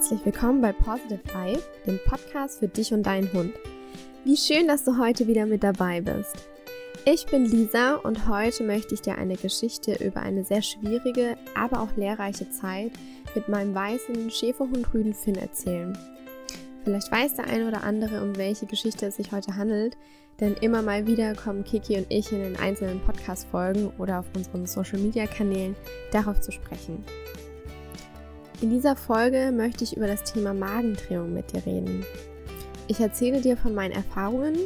herzlich willkommen bei Positive Life, dem Podcast für dich und deinen Hund. Wie schön, dass du heute wieder mit dabei bist. Ich bin Lisa und heute möchte ich dir eine Geschichte über eine sehr schwierige, aber auch lehrreiche Zeit mit meinem weißen Schäferhund Rüden Finn erzählen. Vielleicht weiß der eine oder andere, um welche Geschichte es sich heute handelt, denn immer mal wieder kommen Kiki und ich in den einzelnen Podcast-Folgen oder auf unseren Social-Media-Kanälen darauf zu sprechen. In dieser Folge möchte ich über das Thema Magendrehung mit dir reden. Ich erzähle dir von meinen Erfahrungen,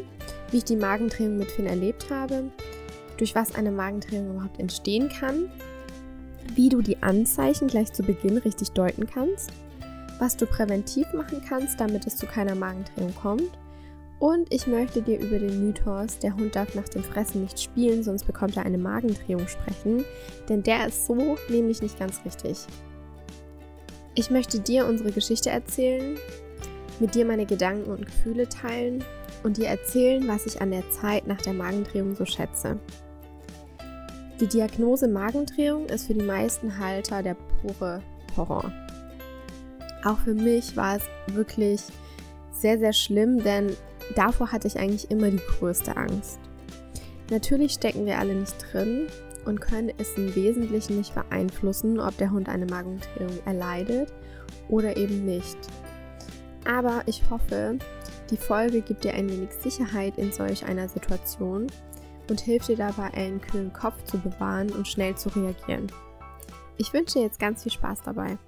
wie ich die Magendrehung mit Finn erlebt habe, durch was eine Magendrehung überhaupt entstehen kann, wie du die Anzeichen gleich zu Beginn richtig deuten kannst, was du präventiv machen kannst, damit es zu keiner Magendrehung kommt und ich möchte dir über den Mythos, der Hund darf nach dem Fressen nicht spielen, sonst bekommt er eine Magendrehung sprechen, denn der ist so nämlich nicht ganz richtig. Ich möchte dir unsere Geschichte erzählen, mit dir meine Gedanken und Gefühle teilen und dir erzählen, was ich an der Zeit nach der Magendrehung so schätze. Die Diagnose Magendrehung ist für die meisten Halter der pure Horror. Auch für mich war es wirklich sehr, sehr schlimm, denn davor hatte ich eigentlich immer die größte Angst. Natürlich stecken wir alle nicht drin und können es im Wesentlichen nicht beeinflussen, ob der Hund eine Magendrehung erleidet oder eben nicht. Aber ich hoffe, die Folge gibt dir ein wenig Sicherheit in solch einer Situation und hilft dir dabei, einen kühlen Kopf zu bewahren und schnell zu reagieren. Ich wünsche dir jetzt ganz viel Spaß dabei.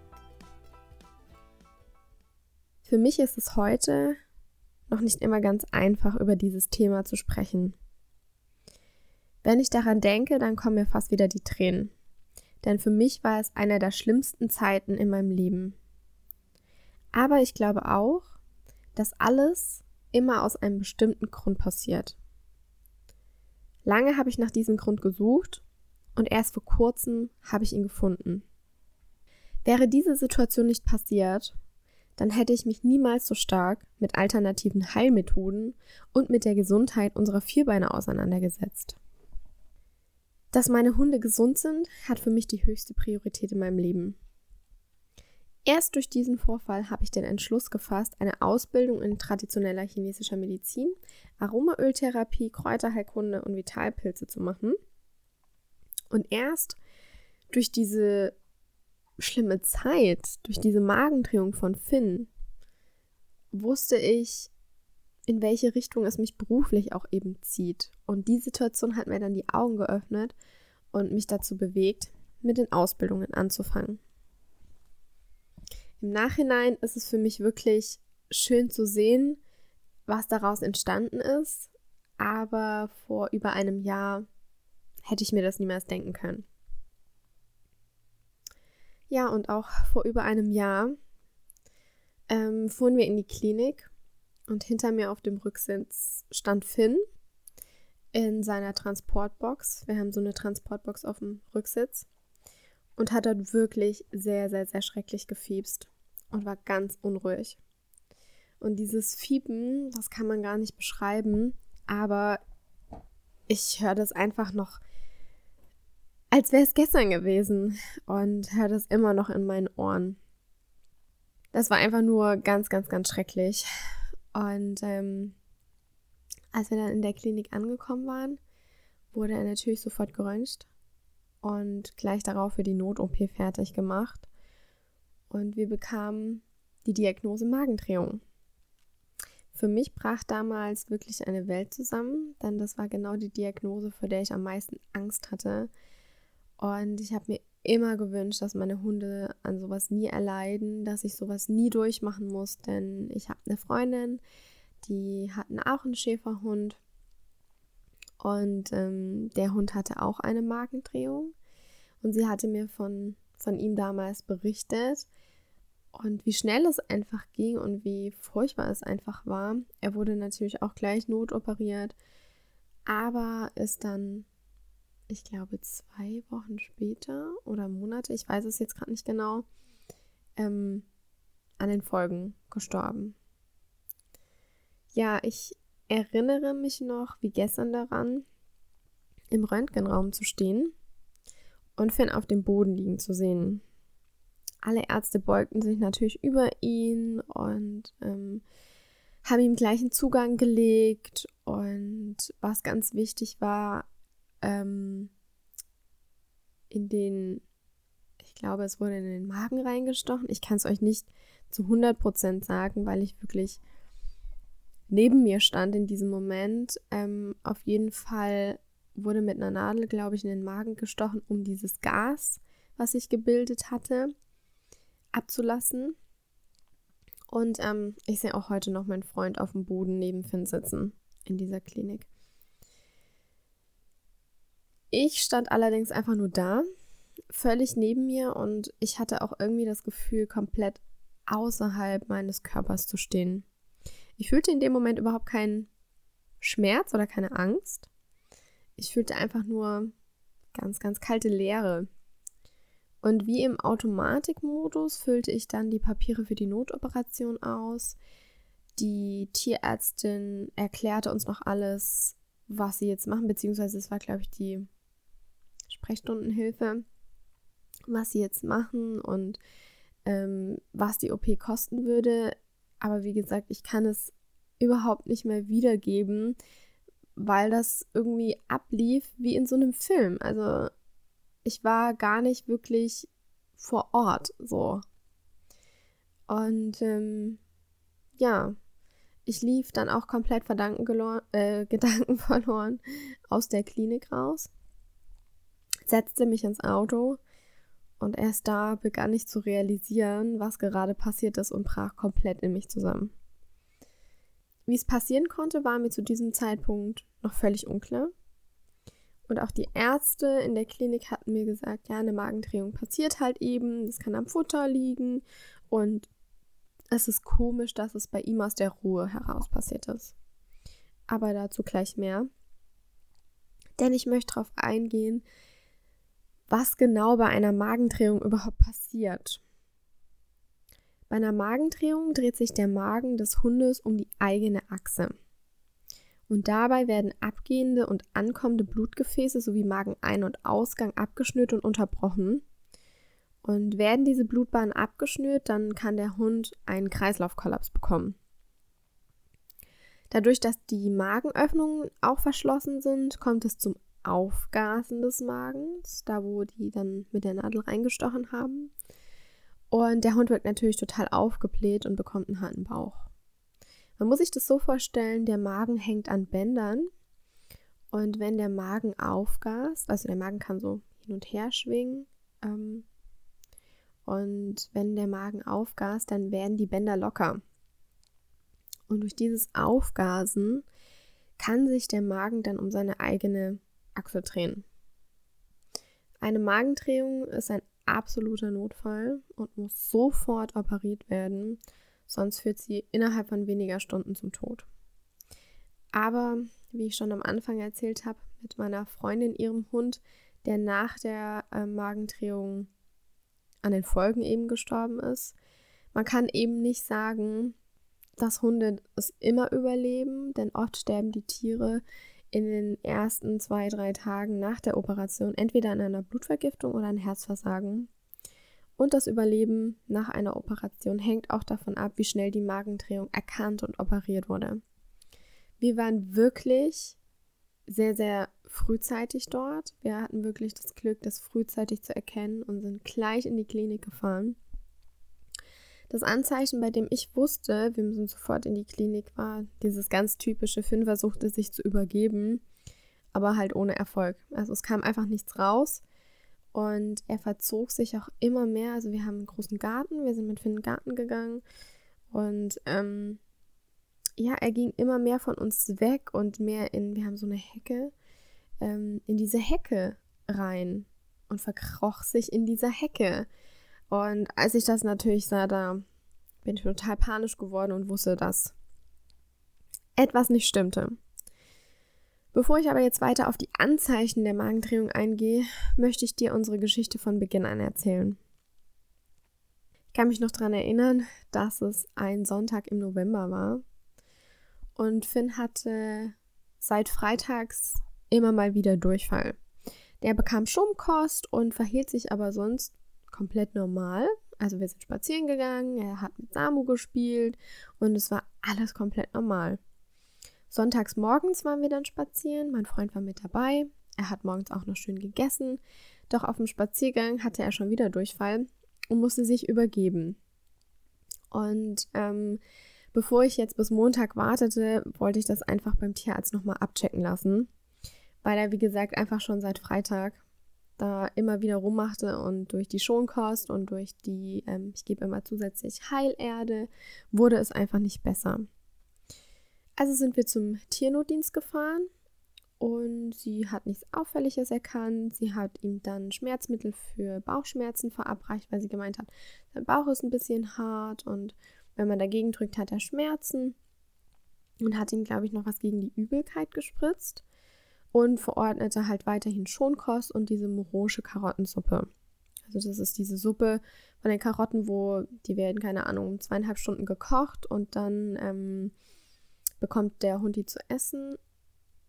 Für mich ist es heute noch nicht immer ganz einfach, über dieses Thema zu sprechen. Wenn ich daran denke, dann kommen mir fast wieder die Tränen. Denn für mich war es einer der schlimmsten Zeiten in meinem Leben. Aber ich glaube auch, dass alles immer aus einem bestimmten Grund passiert. Lange habe ich nach diesem Grund gesucht und erst vor kurzem habe ich ihn gefunden. Wäre diese Situation nicht passiert, dann hätte ich mich niemals so stark mit alternativen Heilmethoden und mit der Gesundheit unserer Vierbeine auseinandergesetzt. Dass meine Hunde gesund sind, hat für mich die höchste Priorität in meinem Leben. Erst durch diesen Vorfall habe ich den Entschluss gefasst, eine Ausbildung in traditioneller chinesischer Medizin, Aromaöltherapie, Kräuterheilkunde und Vitalpilze zu machen. Und erst durch diese schlimme Zeit, durch diese Magendrehung von Finn, wusste ich, in welche Richtung es mich beruflich auch eben zieht. Und die Situation hat mir dann die Augen geöffnet und mich dazu bewegt, mit den Ausbildungen anzufangen. Im Nachhinein ist es für mich wirklich schön zu sehen, was daraus entstanden ist, aber vor über einem Jahr hätte ich mir das niemals denken können. Ja, und auch vor über einem Jahr ähm, fuhren wir in die Klinik und hinter mir auf dem Rücksitz stand Finn in seiner Transportbox. Wir haben so eine Transportbox auf dem Rücksitz und hat dort wirklich sehr, sehr, sehr schrecklich gefiebst und war ganz unruhig. Und dieses Fiepen, das kann man gar nicht beschreiben, aber ich höre das einfach noch als wäre es gestern gewesen und höre das immer noch in meinen Ohren. Das war einfach nur ganz, ganz, ganz schrecklich. Und ähm, als wir dann in der Klinik angekommen waren, wurde er natürlich sofort geröntgt und gleich darauf für die Not-OP fertig gemacht. Und wir bekamen die Diagnose Magendrehung. Für mich brach damals wirklich eine Welt zusammen, denn das war genau die Diagnose, vor der ich am meisten Angst hatte, und ich habe mir immer gewünscht, dass meine Hunde an sowas nie erleiden, dass ich sowas nie durchmachen muss, denn ich habe eine Freundin, die hatten auch einen Schäferhund und ähm, der Hund hatte auch eine Magendrehung und sie hatte mir von, von ihm damals berichtet und wie schnell es einfach ging und wie furchtbar es einfach war. Er wurde natürlich auch gleich notoperiert, aber ist dann ich glaube, zwei Wochen später oder Monate, ich weiß es jetzt gerade nicht genau, ähm, an den Folgen gestorben. Ja, ich erinnere mich noch wie gestern daran, im Röntgenraum zu stehen und Finn auf dem Boden liegen zu sehen. alle Ärzte beugten sich natürlich über ihn und ähm, haben ihm gleichen Zugang gelegt. Und was ganz wichtig war, ähm, in den, ich glaube, es wurde in den Magen reingestochen. Ich kann es euch nicht zu 100% sagen, weil ich wirklich neben mir stand in diesem Moment. Ähm, auf jeden Fall wurde mit einer Nadel, glaube ich, in den Magen gestochen, um dieses Gas, was sich gebildet hatte, abzulassen. Und ähm, ich sehe auch heute noch meinen Freund auf dem Boden neben Finn sitzen in dieser Klinik. Ich stand allerdings einfach nur da, völlig neben mir und ich hatte auch irgendwie das Gefühl, komplett außerhalb meines Körpers zu stehen. Ich fühlte in dem Moment überhaupt keinen Schmerz oder keine Angst. Ich fühlte einfach nur ganz, ganz kalte Leere. Und wie im Automatikmodus füllte ich dann die Papiere für die Notoperation aus. Die Tierärztin erklärte uns noch alles, was sie jetzt machen, beziehungsweise es war, glaube ich, die Sprechstundenhilfe, was sie jetzt machen und ähm, was die OP kosten würde. Aber wie gesagt, ich kann es überhaupt nicht mehr wiedergeben, weil das irgendwie ablief wie in so einem Film. Also ich war gar nicht wirklich vor Ort so. Und ähm, ja, ich lief dann auch komplett äh, Gedanken verloren aus der Klinik raus, setzte mich ins Auto und erst da begann ich zu realisieren, was gerade passiert ist und brach komplett in mich zusammen. Wie es passieren konnte, war mir zu diesem Zeitpunkt noch völlig unklar. Und auch die Ärzte in der Klinik hatten mir gesagt, ja, eine Magendrehung passiert halt eben, das kann am Futter liegen und es ist komisch, dass es bei ihm aus der Ruhe heraus passiert ist. Aber dazu gleich mehr. Denn ich möchte darauf eingehen, was genau bei einer Magendrehung überhaupt passiert. Bei einer Magendrehung dreht sich der Magen des Hundes um die eigene Achse. Und dabei werden abgehende und ankommende Blutgefäße sowie Magenein- und Ausgang abgeschnürt und unterbrochen. Und werden diese Blutbahnen abgeschnürt, dann kann der Hund einen Kreislaufkollaps bekommen. Dadurch, dass die Magenöffnungen auch verschlossen sind, kommt es zum Aufgasen des Magens, da wo die dann mit der Nadel reingestochen haben. Und der Hund wird natürlich total aufgebläht und bekommt einen harten Bauch. Man muss sich das so vorstellen, der Magen hängt an Bändern und wenn der Magen aufgast, also der Magen kann so hin und her schwingen ähm, und wenn der Magen aufgast, dann werden die Bänder locker. Und durch dieses Aufgasen kann sich der Magen dann um seine eigene Achse drehen. Eine Magendrehung ist ein absoluter Notfall und muss sofort operiert werden, sonst führt sie innerhalb von weniger Stunden zum Tod. Aber, wie ich schon am Anfang erzählt habe, mit meiner Freundin, ihrem Hund, der nach der äh, Magendrehung an den Folgen eben gestorben ist, man kann eben nicht sagen, dass Hunde es immer überleben, denn oft sterben die Tiere in den ersten zwei, drei Tagen nach der Operation entweder an einer Blutvergiftung oder ein Herzversagen. Und das Überleben nach einer Operation hängt auch davon ab, wie schnell die Magendrehung erkannt und operiert wurde. Wir waren wirklich sehr, sehr frühzeitig dort. Wir hatten wirklich das Glück, das frühzeitig zu erkennen und sind gleich in die Klinik gefahren. Das Anzeichen, bei dem ich wusste, wir müssen sofort in die Klinik, war dieses ganz typische, Finn versuchte sich zu übergeben, aber halt ohne Erfolg. Also es kam einfach nichts raus. Und er verzog sich auch immer mehr. Also wir haben einen großen Garten, wir sind mit Finn in den Garten gegangen. Und ähm, ja, er ging immer mehr von uns weg und mehr in, wir haben so eine Hecke, ähm, in diese Hecke rein und verkroch sich in dieser Hecke. Und als ich das natürlich sah, da bin ich total panisch geworden und wusste, dass etwas nicht stimmte. Bevor ich aber jetzt weiter auf die Anzeichen der Magendrehung eingehe, möchte ich dir unsere Geschichte von Beginn an erzählen. Ich kann mich noch daran erinnern, dass es ein Sonntag im November war und Finn hatte seit freitags immer mal wieder Durchfall. Der bekam Schumkost und verhielt sich aber sonst komplett normal. Also wir sind spazieren gegangen, er hat mit Samu gespielt und es war alles komplett normal. Sonntags morgens waren wir dann spazieren, mein Freund war mit dabei. Er hat morgens auch noch schön gegessen, doch auf dem Spaziergang hatte er schon wieder Durchfall und musste sich übergeben. Und ähm, bevor ich jetzt bis Montag wartete, wollte ich das einfach beim Tierarzt nochmal abchecken lassen, weil er, wie gesagt, einfach schon seit Freitag da immer wieder rummachte und durch die Schonkost und durch die, ähm, ich gebe immer zusätzlich Heilerde, wurde es einfach nicht besser. Also sind wir zum Tiernotdienst gefahren und sie hat nichts Auffälliges erkannt. Sie hat ihm dann Schmerzmittel für Bauchschmerzen verabreicht, weil sie gemeint hat, sein Bauch ist ein bisschen hart und wenn man dagegen drückt, hat er Schmerzen. Und hat ihm, glaube ich, noch was gegen die Übelkeit gespritzt und verordnete halt weiterhin Schonkost und diese morosche Karottensuppe. Also das ist diese Suppe von den Karotten, wo die werden, keine Ahnung, zweieinhalb Stunden gekocht und dann ähm, bekommt der Hund die zu essen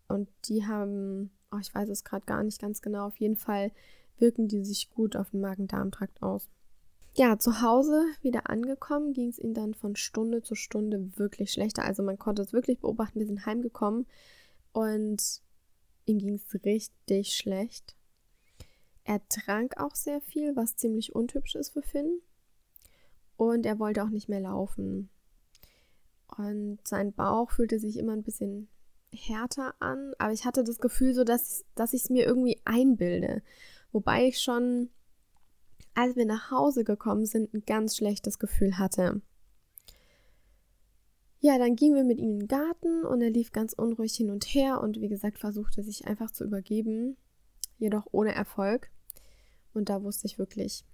und die haben, oh, ich weiß es gerade gar nicht ganz genau, auf jeden Fall wirken die sich gut auf den Magen-Darm-Trakt aus. Ja, zu Hause wieder angekommen, ging es ihm dann von Stunde zu Stunde wirklich schlechter. Also man konnte es wirklich beobachten. Wir sind heimgekommen und ihm ging es richtig schlecht. Er trank auch sehr viel, was ziemlich untypisch ist für Finn. Und er wollte auch nicht mehr laufen. Und sein Bauch fühlte sich immer ein bisschen härter an, aber ich hatte das Gefühl so, dass, dass ich es mir irgendwie einbilde. Wobei ich schon, als wir nach Hause gekommen sind, ein ganz schlechtes Gefühl hatte. Ja, dann gingen wir mit ihm in den Garten und er lief ganz unruhig hin und her und wie gesagt versuchte sich einfach zu übergeben, jedoch ohne Erfolg. Und da wusste ich wirklich,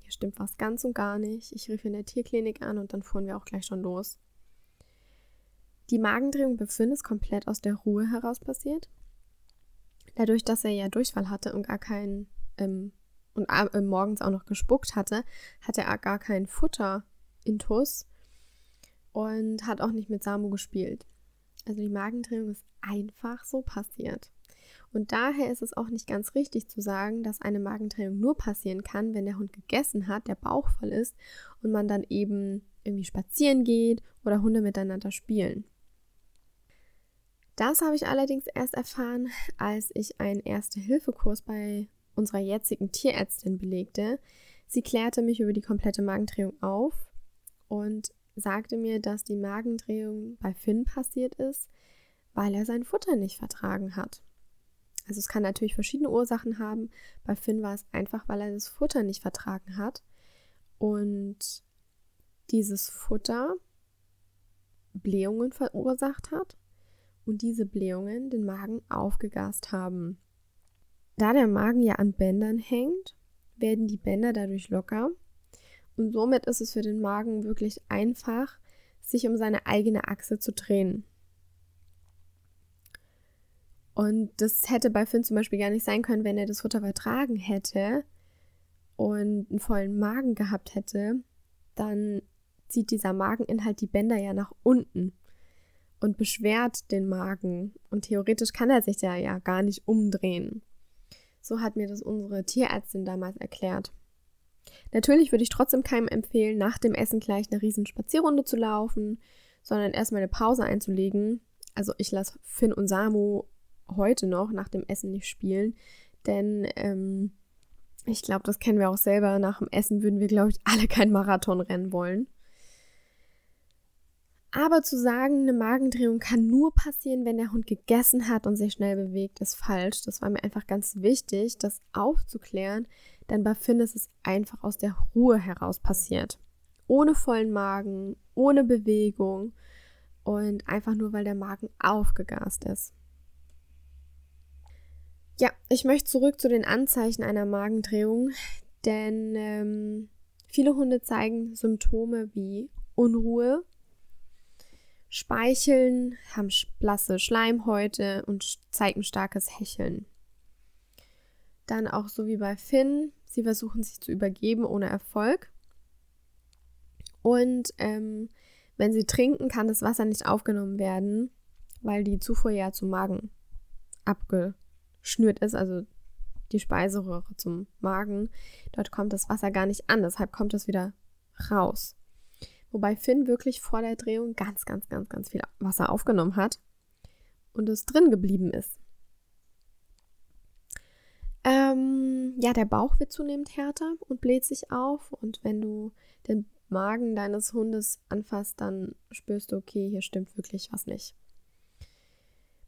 hier stimmt was ganz und gar nicht. Ich rief in der Tierklinik an und dann fuhren wir auch gleich schon los. Die Magendrehung bei Finn ist komplett aus der Ruhe heraus passiert. Dadurch, dass er ja Durchfall hatte und gar keinen ähm, und äh, morgens auch noch gespuckt hatte, hatte er gar kein Futter intus und hat auch nicht mit Samu gespielt. Also die Magendrehung ist einfach so passiert. Und daher ist es auch nicht ganz richtig zu sagen, dass eine Magendrehung nur passieren kann, wenn der Hund gegessen hat, der Bauch voll ist und man dann eben irgendwie spazieren geht oder Hunde miteinander spielen. Das habe ich allerdings erst erfahren, als ich einen Erste-Hilfe-Kurs bei unserer jetzigen Tierärztin belegte. Sie klärte mich über die komplette Magendrehung auf und sagte mir, dass die Magendrehung bei Finn passiert ist, weil er sein Futter nicht vertragen hat. Also es kann natürlich verschiedene Ursachen haben. Bei Finn war es einfach, weil er das Futter nicht vertragen hat. Und dieses Futter Blähungen verursacht hat und diese Blähungen den Magen aufgegast haben. Da der Magen ja an Bändern hängt, werden die Bänder dadurch locker und somit ist es für den Magen wirklich einfach, sich um seine eigene Achse zu drehen. Und das hätte bei Finn zum Beispiel gar nicht sein können, wenn er das Futter vertragen hätte und einen vollen Magen gehabt hätte, dann zieht dieser Mageninhalt die Bänder ja nach unten und beschwert den Magen. Und theoretisch kann er sich ja, ja gar nicht umdrehen. So hat mir das unsere Tierärztin damals erklärt. Natürlich würde ich trotzdem keinem empfehlen, nach dem Essen gleich eine riesen Spazierrunde zu laufen, sondern erstmal eine Pause einzulegen. Also ich lasse Finn und Samu heute noch nach dem Essen nicht spielen, denn ähm, ich glaube, das kennen wir auch selber. Nach dem Essen würden wir, glaube ich, alle kein Marathon rennen wollen. Aber zu sagen, eine Magendrehung kann nur passieren, wenn der Hund gegessen hat und sich schnell bewegt, ist falsch. Das war mir einfach ganz wichtig, das aufzuklären, denn bei Finn ist es einfach aus der Ruhe heraus passiert. Ohne vollen Magen, ohne Bewegung und einfach nur, weil der Magen aufgegast ist. Ja, ich möchte zurück zu den Anzeichen einer Magendrehung, denn ähm, viele Hunde zeigen Symptome wie Unruhe, Speicheln, haben blasse Schleimhäute und zeigen starkes Hecheln. Dann auch so wie bei Finn, sie versuchen sich zu übergeben ohne Erfolg. Und ähm, wenn sie trinken, kann das Wasser nicht aufgenommen werden, weil die Zufuhr ja zum Magen abgeschnürt ist, also die Speiseröhre zum Magen. Dort kommt das Wasser gar nicht an, deshalb kommt es wieder raus. Wobei Finn wirklich vor der Drehung ganz, ganz, ganz, ganz viel Wasser aufgenommen hat und es drin geblieben ist. Ähm, ja, der Bauch wird zunehmend härter und bläht sich auf. Und wenn du den Magen deines Hundes anfasst, dann spürst du, okay, hier stimmt wirklich was nicht.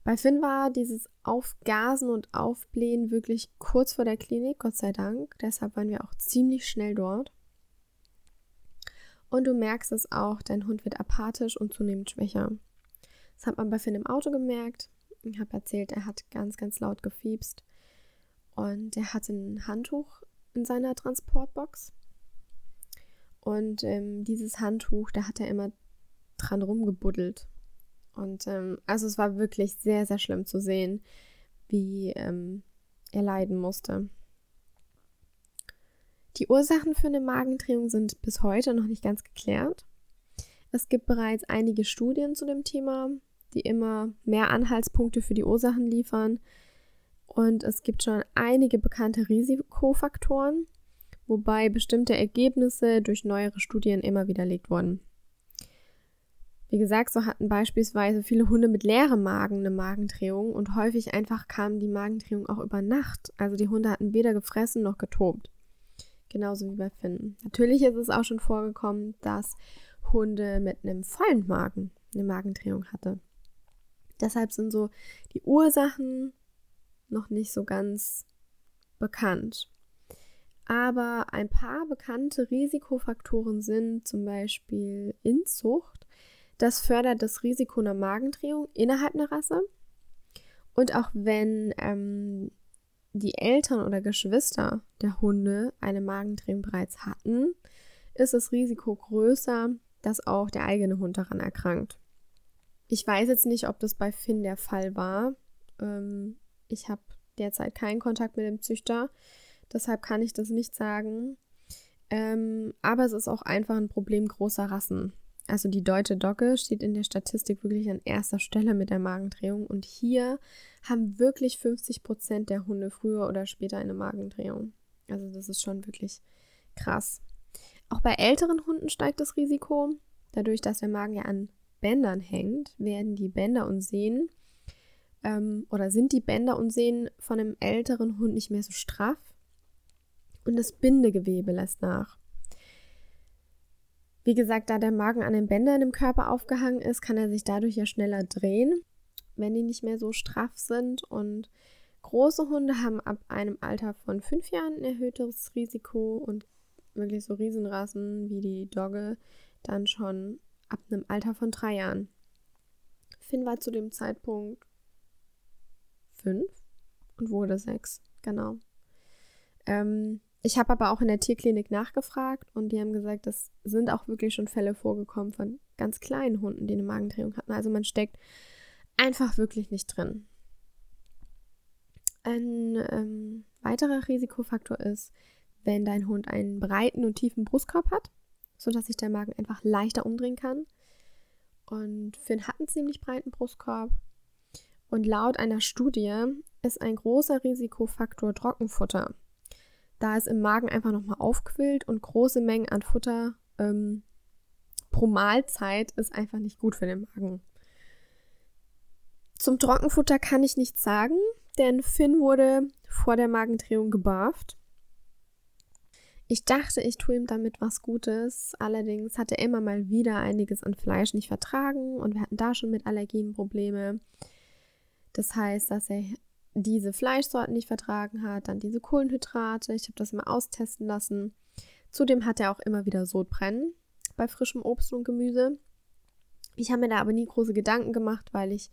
Bei Finn war dieses Aufgasen und Aufblähen wirklich kurz vor der Klinik, Gott sei Dank. Deshalb waren wir auch ziemlich schnell dort. Und du merkst es auch, dein Hund wird apathisch und zunehmend schwächer. Das hat man bei Finn im Auto gemerkt. Ich habe erzählt, er hat ganz, ganz laut gefiebst. Und er hatte ein Handtuch in seiner Transportbox. Und ähm, dieses Handtuch, da hat er immer dran rumgebuddelt. Und ähm, also es war wirklich sehr, sehr schlimm zu sehen, wie ähm, er leiden musste. Die Ursachen für eine Magendrehung sind bis heute noch nicht ganz geklärt. Es gibt bereits einige Studien zu dem Thema, die immer mehr Anhaltspunkte für die Ursachen liefern. Und es gibt schon einige bekannte Risikofaktoren, wobei bestimmte Ergebnisse durch neuere Studien immer widerlegt wurden. Wie gesagt, so hatten beispielsweise viele Hunde mit leerem Magen eine Magendrehung und häufig einfach kam die Magendrehung auch über Nacht. Also die Hunde hatten weder gefressen noch getobt. Genauso wie bei Finn. Natürlich ist es auch schon vorgekommen, dass Hunde mit einem vollen Magen eine Magendrehung hatte. Deshalb sind so die Ursachen noch nicht so ganz bekannt. Aber ein paar bekannte Risikofaktoren sind zum Beispiel Inzucht. Das fördert das Risiko einer Magendrehung innerhalb einer Rasse. Und auch wenn ähm, die Eltern oder Geschwister der Hunde eine Magendrehung bereits hatten, ist das Risiko größer, dass auch der eigene Hund daran erkrankt. Ich weiß jetzt nicht, ob das bei Finn der Fall war. Ähm, ich habe derzeit keinen Kontakt mit dem Züchter, deshalb kann ich das nicht sagen. Ähm, aber es ist auch einfach ein Problem großer Rassen. Also die deutsche Dogge steht in der Statistik wirklich an erster Stelle mit der Magendrehung und hier haben wirklich 50 Prozent der Hunde früher oder später eine Magendrehung. Also das ist schon wirklich krass. Auch bei älteren Hunden steigt das Risiko. Dadurch, dass der Magen ja an Bändern hängt, werden die Bänder und Sehnen ähm, oder sind die Bänder und Sehnen von einem älteren Hund nicht mehr so straff und das Bindegewebe lässt nach. Wie gesagt, da der Magen an den Bändern im Körper aufgehangen ist, kann er sich dadurch ja schneller drehen, wenn die nicht mehr so straff sind. Und große Hunde haben ab einem Alter von fünf Jahren ein erhöhtes Risiko und wirklich so Riesenrassen wie die Dogge dann schon ab einem Alter von drei Jahren. Finn war zu dem Zeitpunkt fünf und wurde sechs, genau. Ähm, ich habe aber auch in der Tierklinik nachgefragt und die haben gesagt, es sind auch wirklich schon Fälle vorgekommen von ganz kleinen Hunden, die eine Magendrehung hatten. Also man steckt einfach wirklich nicht drin. Ein ähm, weiterer Risikofaktor ist, wenn dein Hund einen breiten und tiefen Brustkorb hat, sodass sich der Magen einfach leichter umdrehen kann. Und Finn hat einen ziemlich breiten Brustkorb. Und laut einer Studie ist ein großer Risikofaktor Trockenfutter, da es im Magen einfach nochmal aufquillt und große Mengen an Futter ähm, pro Mahlzeit ist einfach nicht gut für den Magen. Zum Trockenfutter kann ich nichts sagen, denn Finn wurde vor der Magendrehung gebarft. Ich dachte, ich tue ihm damit was Gutes. Allerdings hat er immer mal wieder einiges an Fleisch nicht vertragen und wir hatten da schon mit Allergien Probleme. Das heißt, dass er diese Fleischsorten nicht vertragen hat, dann diese Kohlenhydrate. Ich habe das mal austesten lassen. Zudem hat er auch immer wieder Sodbrennen bei frischem Obst und Gemüse. Ich habe mir da aber nie große Gedanken gemacht, weil ich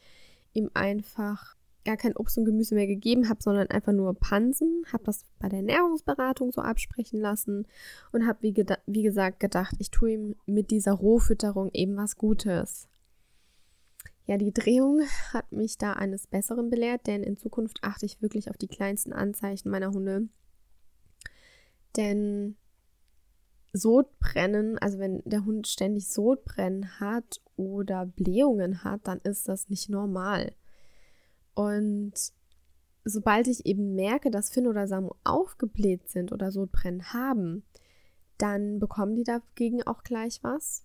ihm einfach gar kein Obst und Gemüse mehr gegeben habe, sondern einfach nur Pansen. Habe das bei der Ernährungsberatung so absprechen lassen und habe, wie, wie gesagt, gedacht, ich tue ihm mit dieser Rohfütterung eben was Gutes. Ja, die Drehung hat mich da eines Besseren belehrt, denn in Zukunft achte ich wirklich auf die kleinsten Anzeichen meiner Hunde. Denn Sodbrennen, also wenn der Hund ständig Sodbrennen hat oder Blähungen hat, dann ist das nicht normal. Und sobald ich eben merke, dass Finn oder Samu aufgebläht sind oder Sodbrennen haben, dann bekommen die dagegen auch gleich was.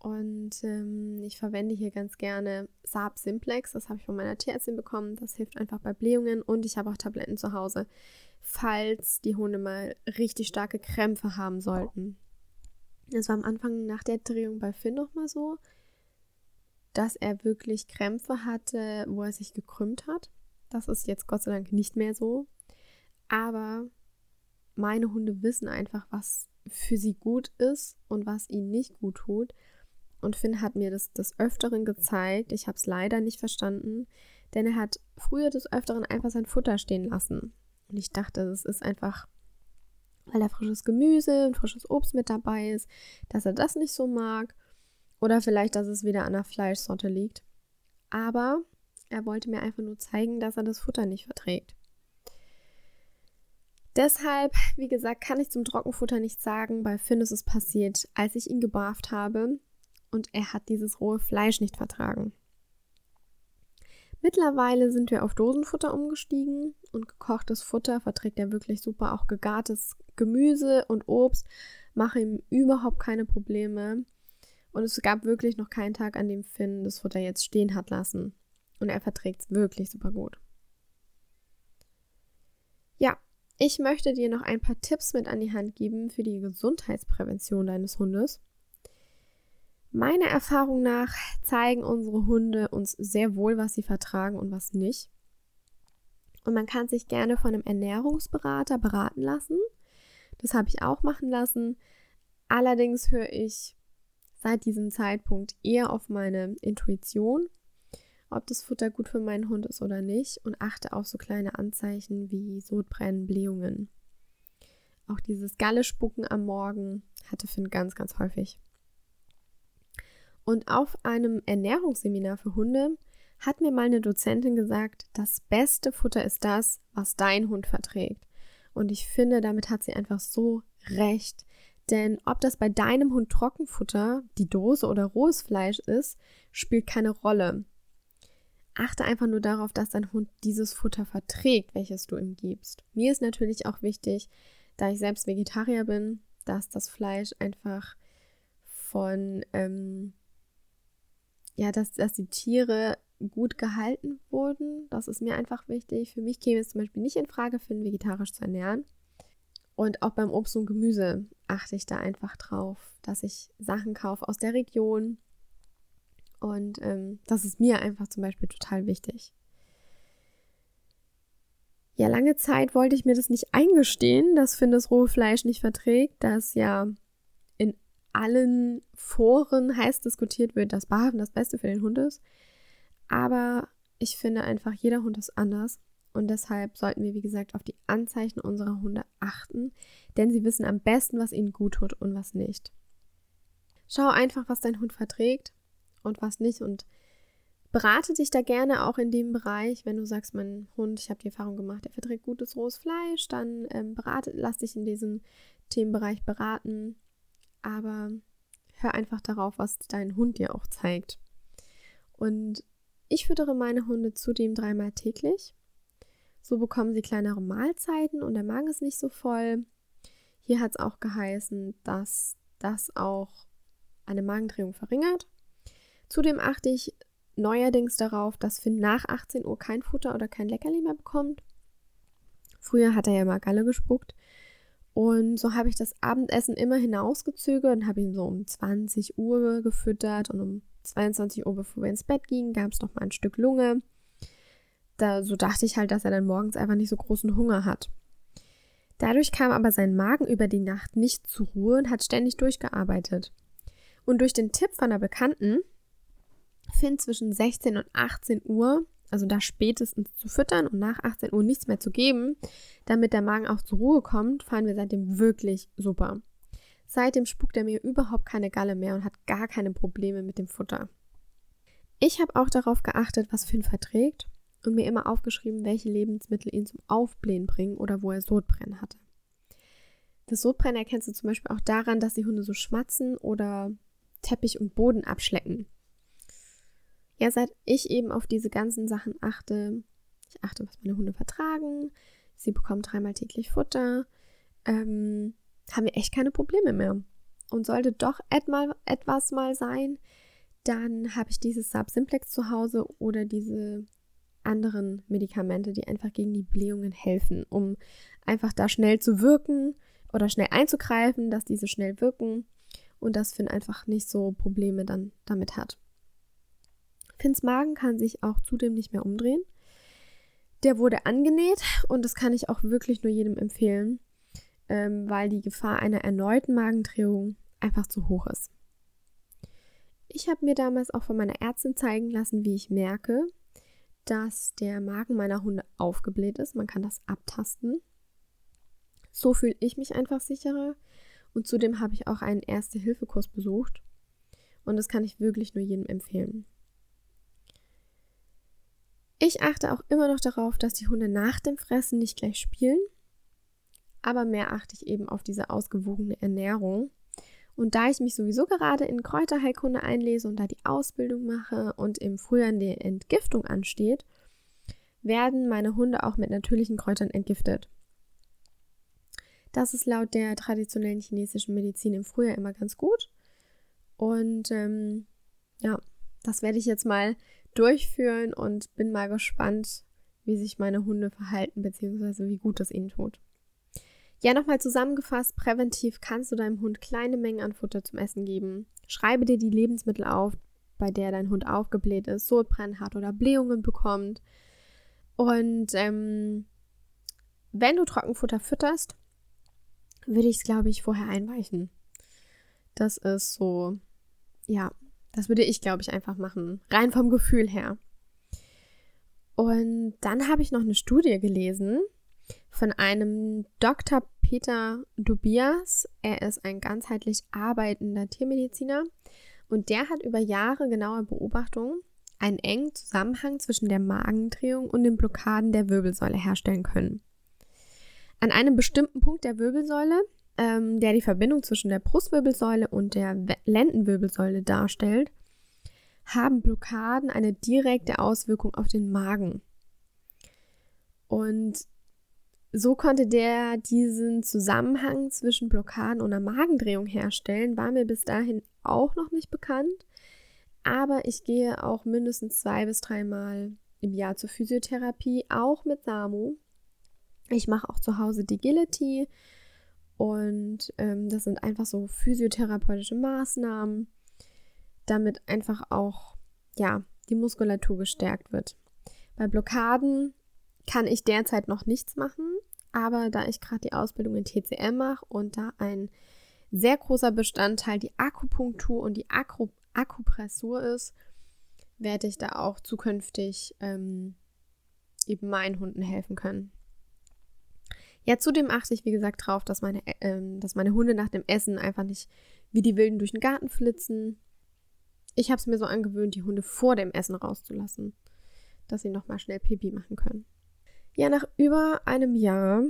Und ähm, ich verwende hier ganz gerne Saab Simplex. Das habe ich von meiner Tierärztin bekommen. Das hilft einfach bei Blähungen. Und ich habe auch Tabletten zu Hause, falls die Hunde mal richtig starke Krämpfe haben sollten. Es war am Anfang nach der Drehung bei Finn nochmal so, dass er wirklich Krämpfe hatte, wo er sich gekrümmt hat. Das ist jetzt Gott sei Dank nicht mehr so. Aber meine Hunde wissen einfach, was für sie gut ist und was ihnen nicht gut tut. Und Finn hat mir das des Öfteren gezeigt. Ich habe es leider nicht verstanden, denn er hat früher des Öfteren einfach sein Futter stehen lassen. Und ich dachte, das ist einfach, weil da frisches Gemüse und frisches Obst mit dabei ist, dass er das nicht so mag. Oder vielleicht, dass es wieder an der Fleischsorte liegt. Aber er wollte mir einfach nur zeigen, dass er das Futter nicht verträgt. Deshalb, wie gesagt, kann ich zum Trockenfutter nichts sagen. Bei Finn ist es passiert, als ich ihn gebarft habe und er hat dieses rohe Fleisch nicht vertragen. Mittlerweile sind wir auf Dosenfutter umgestiegen und gekochtes Futter verträgt er wirklich super. Auch gegartes Gemüse und Obst machen ihm überhaupt keine Probleme. Und es gab wirklich noch keinen Tag, an dem Finn das Futter jetzt stehen hat lassen. Und er verträgt es wirklich super gut. Ja, ich möchte dir noch ein paar Tipps mit an die Hand geben für die Gesundheitsprävention deines Hundes. Meiner Erfahrung nach zeigen unsere Hunde uns sehr wohl, was sie vertragen und was nicht. Und man kann sich gerne von einem Ernährungsberater beraten lassen. Das habe ich auch machen lassen. Allerdings höre ich seit diesem Zeitpunkt eher auf meine Intuition, ob das Futter gut für meinen Hund ist oder nicht und achte auf so kleine Anzeichen wie Sodbrennen, Blähungen. Auch dieses Galle-Spucken am Morgen hatte Finn ganz, ganz häufig. Und auf einem Ernährungsseminar für Hunde hat mir mal eine Dozentin gesagt, das beste Futter ist das, was dein Hund verträgt. Und ich finde, damit hat sie einfach so recht. Denn ob das bei deinem Hund Trockenfutter, die Dose oder rohes Fleisch ist, spielt keine Rolle. Achte einfach nur darauf, dass dein Hund dieses Futter verträgt, welches du ihm gibst. Mir ist natürlich auch wichtig, da ich selbst Vegetarier bin, dass das Fleisch einfach von, ähm, ja, dass, dass die Tiere gut gehalten wurden. Das ist mir einfach wichtig. Für mich käme es zum Beispiel nicht in Frage, Finn vegetarisch zu ernähren. Und auch beim Obst und Gemüse achte ich da einfach drauf, dass ich Sachen kaufe aus der Region. Und ähm, das ist mir einfach zum Beispiel total wichtig. Ja, lange Zeit wollte ich mir das nicht eingestehen, dass Finn das rohe Fleisch nicht verträgt, dass ja allen Foren heiß diskutiert wird, dass Barben das Beste für den Hund ist. Aber ich finde einfach, jeder Hund ist anders. Und deshalb sollten wir, wie gesagt, auf die Anzeichen unserer Hunde achten, denn sie wissen am besten, was ihnen gut tut und was nicht. Schau einfach, was dein Hund verträgt und was nicht und berate dich da gerne auch in dem Bereich, wenn du sagst, mein Hund, ich habe die Erfahrung gemacht, der verträgt gutes rohes Fleisch, dann ähm, berate, lass dich in diesem Themenbereich beraten, aber hör einfach darauf, was dein Hund dir auch zeigt. Und ich füttere meine Hunde zudem dreimal täglich so bekommen sie kleinere Mahlzeiten und der Magen ist nicht so voll. Hier hat es auch geheißen, dass das auch eine Magendrehung verringert. Zudem achte ich neuerdings darauf, dass Finn nach 18 Uhr kein Futter oder kein Leckerli mehr bekommt. Früher hat er ja mal Galle gespuckt. Und so habe ich das Abendessen immer hinausgezögert und habe ihn so um 20 Uhr gefüttert und um 22 Uhr, bevor wir ins Bett gingen, gab es noch mal ein Stück Lunge da, so dachte ich halt, dass er dann morgens einfach nicht so großen Hunger hat. Dadurch kam aber sein Magen über die Nacht nicht zur Ruhe und hat ständig durchgearbeitet. Und durch den Tipp von einer Bekannten, Finn zwischen 16 und 18 Uhr, also da spätestens zu füttern und nach 18 Uhr nichts mehr zu geben, damit der Magen auch zur Ruhe kommt, fahren wir seitdem wirklich super. Seitdem spuckt er mir überhaupt keine Galle mehr und hat gar keine Probleme mit dem Futter. Ich habe auch darauf geachtet, was Finn verträgt und mir immer aufgeschrieben, welche Lebensmittel ihn zum Aufblähen bringen oder wo er Sodbrennen hatte. Das Sodbrennen erkennst du zum Beispiel auch daran, dass die Hunde so schmatzen oder Teppich und Boden abschlecken. Ja, seit ich eben auf diese ganzen Sachen achte, ich achte, was meine Hunde vertragen, sie bekommen dreimal täglich Futter, ähm, haben wir echt keine Probleme mehr. Und sollte doch etwas mal sein, dann habe ich dieses Subsimplex zu Hause oder diese anderen Medikamente, die einfach gegen die Blähungen helfen, um einfach da schnell zu wirken oder schnell einzugreifen, dass diese schnell wirken und dass Finn einfach nicht so Probleme dann damit hat. Finns Magen kann sich auch zudem nicht mehr umdrehen. Der wurde angenäht und das kann ich auch wirklich nur jedem empfehlen, ähm, weil die Gefahr einer erneuten Magendrehung einfach zu hoch ist. Ich habe mir damals auch von meiner Ärztin zeigen lassen, wie ich merke, dass der Magen meiner Hunde aufgebläht ist. Man kann das abtasten. So fühle ich mich einfach sicherer. Und zudem habe ich auch einen Erste-Hilfe-Kurs besucht. Und das kann ich wirklich nur jedem empfehlen. Ich achte auch immer noch darauf, dass die Hunde nach dem Fressen nicht gleich spielen. Aber mehr achte ich eben auf diese ausgewogene Ernährung. Und da ich mich sowieso gerade in Kräuterheilkunde einlese und da die Ausbildung mache und im Frühjahr die Entgiftung ansteht, werden meine Hunde auch mit natürlichen Kräutern entgiftet. Das ist laut der traditionellen chinesischen Medizin im Frühjahr immer ganz gut. Und ähm, ja, das werde ich jetzt mal durchführen und bin mal gespannt, wie sich meine Hunde verhalten, beziehungsweise wie gut es ihnen tut. Ja, nochmal zusammengefasst, präventiv kannst du deinem Hund kleine Mengen an Futter zum Essen geben. Schreibe dir die Lebensmittel auf, bei der dein Hund aufgebläht ist, Sodbrennen hat oder Blähungen bekommt. Und ähm, wenn du Trockenfutter fütterst, würde ich es, glaube ich, vorher einweichen. Das ist so, ja, das würde ich, glaube ich, einfach machen. Rein vom Gefühl her. Und dann habe ich noch eine Studie gelesen, von einem Dr. Peter Dubias. Er ist ein ganzheitlich arbeitender Tiermediziner und der hat über Jahre genauer Beobachtungen einen engen Zusammenhang zwischen der Magendrehung und den Blockaden der Wirbelsäule herstellen können. An einem bestimmten Punkt der Wirbelsäule, ähm, der die Verbindung zwischen der Brustwirbelsäule und der Lendenwirbelsäule darstellt, haben Blockaden eine direkte Auswirkung auf den Magen. Und so konnte der diesen Zusammenhang zwischen Blockaden und einer Magendrehung herstellen, war mir bis dahin auch noch nicht bekannt. Aber ich gehe auch mindestens zwei bis dreimal im Jahr zur Physiotherapie, auch mit Samu. Ich mache auch zu Hause die Agility und ähm, das sind einfach so physiotherapeutische Maßnahmen, damit einfach auch ja die Muskulatur gestärkt wird. Bei Blockaden kann ich derzeit noch nichts machen, aber da ich gerade die Ausbildung in TCM mache und da ein sehr großer Bestandteil die Akupunktur und die Akku Akupressur ist, werde ich da auch zukünftig ähm, eben meinen Hunden helfen können. Ja, zudem achte ich, wie gesagt, darauf, dass meine, äh, dass meine Hunde nach dem Essen einfach nicht wie die Wilden durch den Garten flitzen. Ich habe es mir so angewöhnt, die Hunde vor dem Essen rauszulassen, dass sie nochmal schnell Pipi machen können. Ja, nach über einem Jahr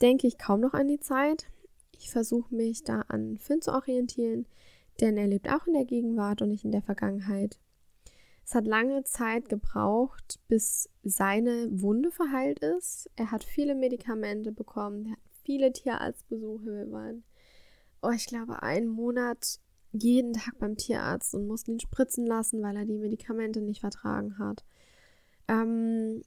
denke ich kaum noch an die Zeit. Ich versuche mich da an Finn zu orientieren, denn er lebt auch in der Gegenwart und nicht in der Vergangenheit. Es hat lange Zeit gebraucht, bis seine Wunde verheilt ist. Er hat viele Medikamente bekommen, er hat viele Tierarztbesuche. Wir waren, oh, ich glaube, einen Monat jeden Tag beim Tierarzt und mussten ihn spritzen lassen, weil er die Medikamente nicht vertragen hat. Ähm,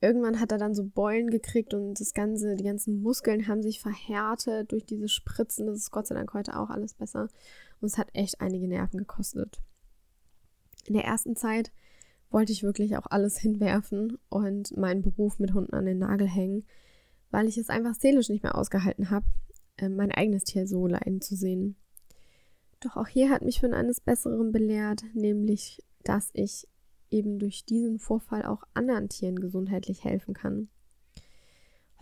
irgendwann hat er dann so Beulen gekriegt und das ganze, die ganzen Muskeln haben sich verhärtet durch diese Spritzen. Das ist Gott sei Dank heute auch alles besser. Und es hat echt einige Nerven gekostet in der ersten Zeit wollte ich wirklich auch alles hinwerfen und meinen Beruf mit Hunden an den Nagel hängen, weil ich es einfach seelisch nicht mehr ausgehalten habe, äh, mein eigenes Tier so leiden zu sehen. Doch auch hier hat mich von eines Besseren belehrt, nämlich, dass ich eben durch diesen Vorfall auch anderen Tieren gesundheitlich helfen kann.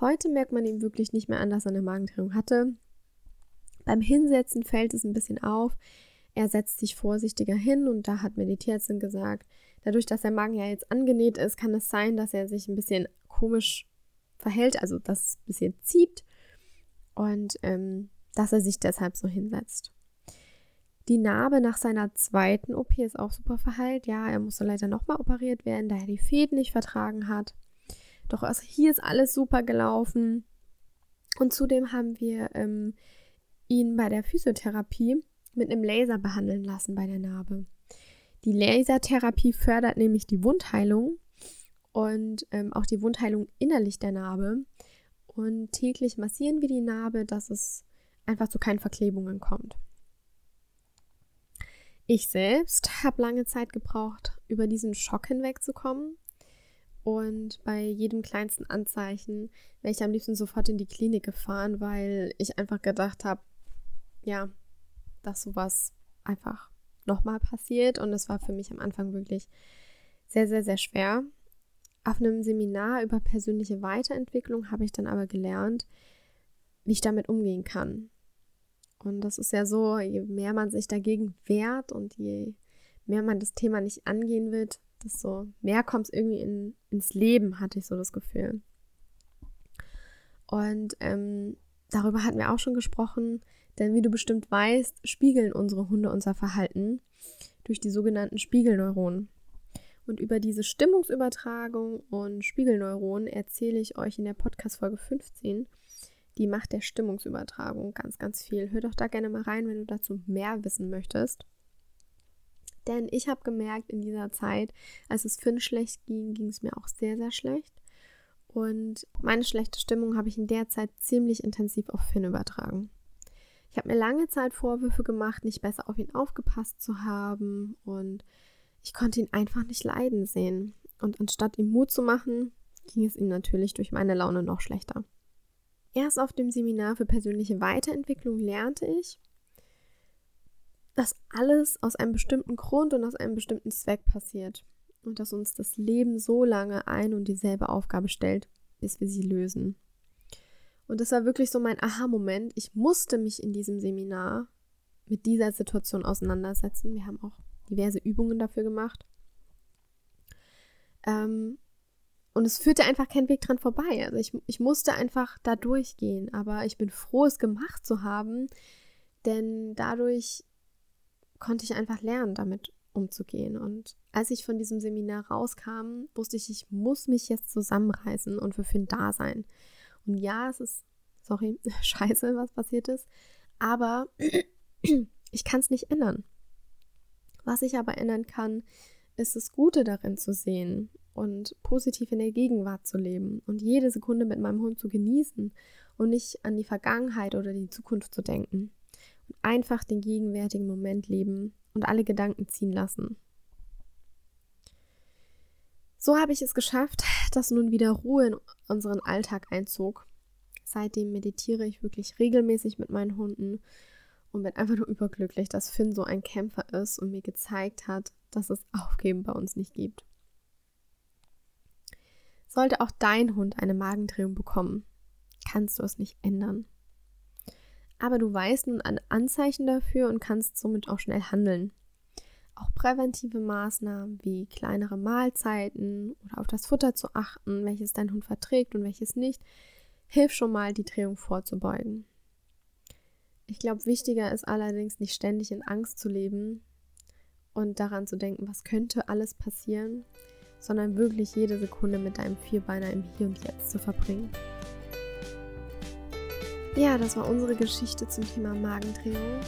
Heute merkt man ihm wirklich nicht mehr an, dass er eine Magendrehung hatte. Beim Hinsetzen fällt es ein bisschen auf, er setzt sich vorsichtiger hin und da hat mir die Tierärztin gesagt, dadurch, dass der Magen ja jetzt angenäht ist, kann es sein, dass er sich ein bisschen komisch verhält, also dass es ein bisschen zieht und ähm, dass er sich deshalb so hinsetzt. Die Narbe nach seiner zweiten OP ist auch super verheilt. Ja, er musste leider nochmal operiert werden, da er die Fäden nicht vertragen hat. Doch also hier ist alles super gelaufen. Und zudem haben wir ähm, ihn bei der Physiotherapie mit einem Laser behandeln lassen bei der Narbe. Die Lasertherapie fördert nämlich die Wundheilung und ähm, auch die Wundheilung innerlich der Narbe. Und täglich massieren wir die Narbe, dass es einfach zu keinen Verklebungen kommt. Ich selbst habe lange Zeit gebraucht, über diesen Schock hinwegzukommen. Und bei jedem kleinsten Anzeichen wäre ich am liebsten sofort in die Klinik gefahren, weil ich einfach gedacht habe, ja, dass sowas einfach nochmal passiert. Und es war für mich am Anfang wirklich sehr, sehr, sehr schwer. Auf einem Seminar über persönliche Weiterentwicklung habe ich dann aber gelernt, wie ich damit umgehen kann. Und das ist ja so, je mehr man sich dagegen wehrt und je mehr man das Thema nicht angehen wird, desto mehr kommt es irgendwie in, ins Leben, hatte ich so das Gefühl. Und ähm, darüber hatten wir auch schon gesprochen, denn wie du bestimmt weißt, spiegeln unsere Hunde unser Verhalten durch die sogenannten Spiegelneuronen. Und über diese Stimmungsübertragung und Spiegelneuronen erzähle ich euch in der Podcast-Folge 15 die Macht der Stimmungsübertragung ganz, ganz viel. Hör doch da gerne mal rein, wenn du dazu mehr wissen möchtest. Denn ich habe gemerkt, in dieser Zeit, als es Finn schlecht ging, ging es mir auch sehr, sehr schlecht. Und meine schlechte Stimmung habe ich in der Zeit ziemlich intensiv auf Finn übertragen. Ich habe mir lange Zeit Vorwürfe gemacht, nicht besser auf ihn aufgepasst zu haben und ich konnte ihn einfach nicht leiden sehen. Und anstatt ihm Mut zu machen, ging es ihm natürlich durch meine Laune noch schlechter. Erst auf dem Seminar für persönliche Weiterentwicklung lernte ich, dass alles aus einem bestimmten Grund und aus einem bestimmten Zweck passiert und dass uns das Leben so lange ein und dieselbe Aufgabe stellt, bis wir sie lösen. Und das war wirklich so mein Aha-Moment. Ich musste mich in diesem Seminar mit dieser Situation auseinandersetzen. Wir haben auch diverse Übungen dafür gemacht. Ähm, und es führte einfach kein Weg dran vorbei. Also ich, ich musste einfach da durchgehen. Aber ich bin froh, es gemacht zu haben, denn dadurch konnte ich einfach lernen, damit umzugehen. Und als ich von diesem Seminar rauskam, wusste ich, ich muss mich jetzt zusammenreißen und für Finn da sein. Ja, es ist, sorry, scheiße, was passiert ist, aber ich kann es nicht ändern. Was ich aber ändern kann, ist das Gute darin zu sehen und positiv in der Gegenwart zu leben und jede Sekunde mit meinem Hund zu genießen und nicht an die Vergangenheit oder die Zukunft zu denken. Und einfach den gegenwärtigen Moment leben und alle Gedanken ziehen lassen. So habe ich es geschafft, dass nun wieder Ruhe in unseren Alltag einzog. Seitdem meditiere ich wirklich regelmäßig mit meinen Hunden und bin einfach nur überglücklich, dass Finn so ein Kämpfer ist und mir gezeigt hat, dass es Aufgeben bei uns nicht gibt. Sollte auch dein Hund eine Magendrehung bekommen, kannst du es nicht ändern. Aber du weißt nun ein Anzeichen dafür und kannst somit auch schnell handeln. Auch präventive Maßnahmen wie kleinere Mahlzeiten oder auf das Futter zu achten, welches dein Hund verträgt und welches nicht, hilft schon mal, die Drehung vorzubeugen. Ich glaube, wichtiger ist allerdings nicht ständig in Angst zu leben und daran zu denken, was könnte alles passieren, sondern wirklich jede Sekunde mit deinem Vierbeiner im Hier und Jetzt zu verbringen. Ja, das war unsere Geschichte zum Thema Magendrehung.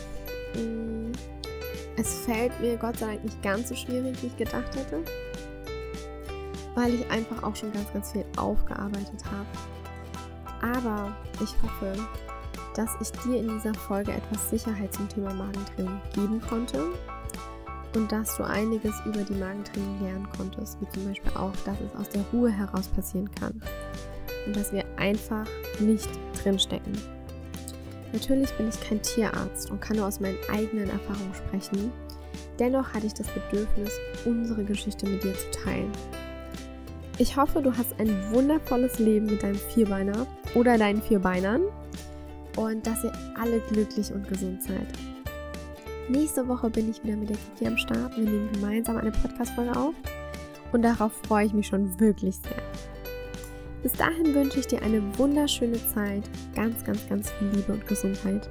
Es fällt mir Gott sei Dank nicht ganz so schwierig, wie ich gedacht hätte, weil ich einfach auch schon ganz, ganz viel aufgearbeitet habe. Aber ich hoffe, dass ich dir in dieser Folge etwas Sicherheit zum Thema Magendrehung geben konnte und dass du einiges über die Magentraining lernen konntest, wie zum Beispiel auch, dass es aus der Ruhe heraus passieren kann und dass wir einfach nicht drinstecken. Natürlich bin ich kein Tierarzt und kann nur aus meinen eigenen Erfahrungen sprechen. Dennoch hatte ich das Bedürfnis, unsere Geschichte mit dir zu teilen. Ich hoffe, du hast ein wundervolles Leben mit deinem Vierbeiner oder deinen Vierbeinern und dass ihr alle glücklich und gesund seid. Nächste Woche bin ich wieder mit der Kiki am Start. Wir nehmen gemeinsam eine Podcast-Folge auf. Und darauf freue ich mich schon wirklich sehr. Bis dahin wünsche ich dir eine wunderschöne Zeit. Ganz, ganz, ganz viel Liebe und Gesundheit.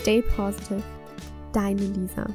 Stay positive. Deine Lisa.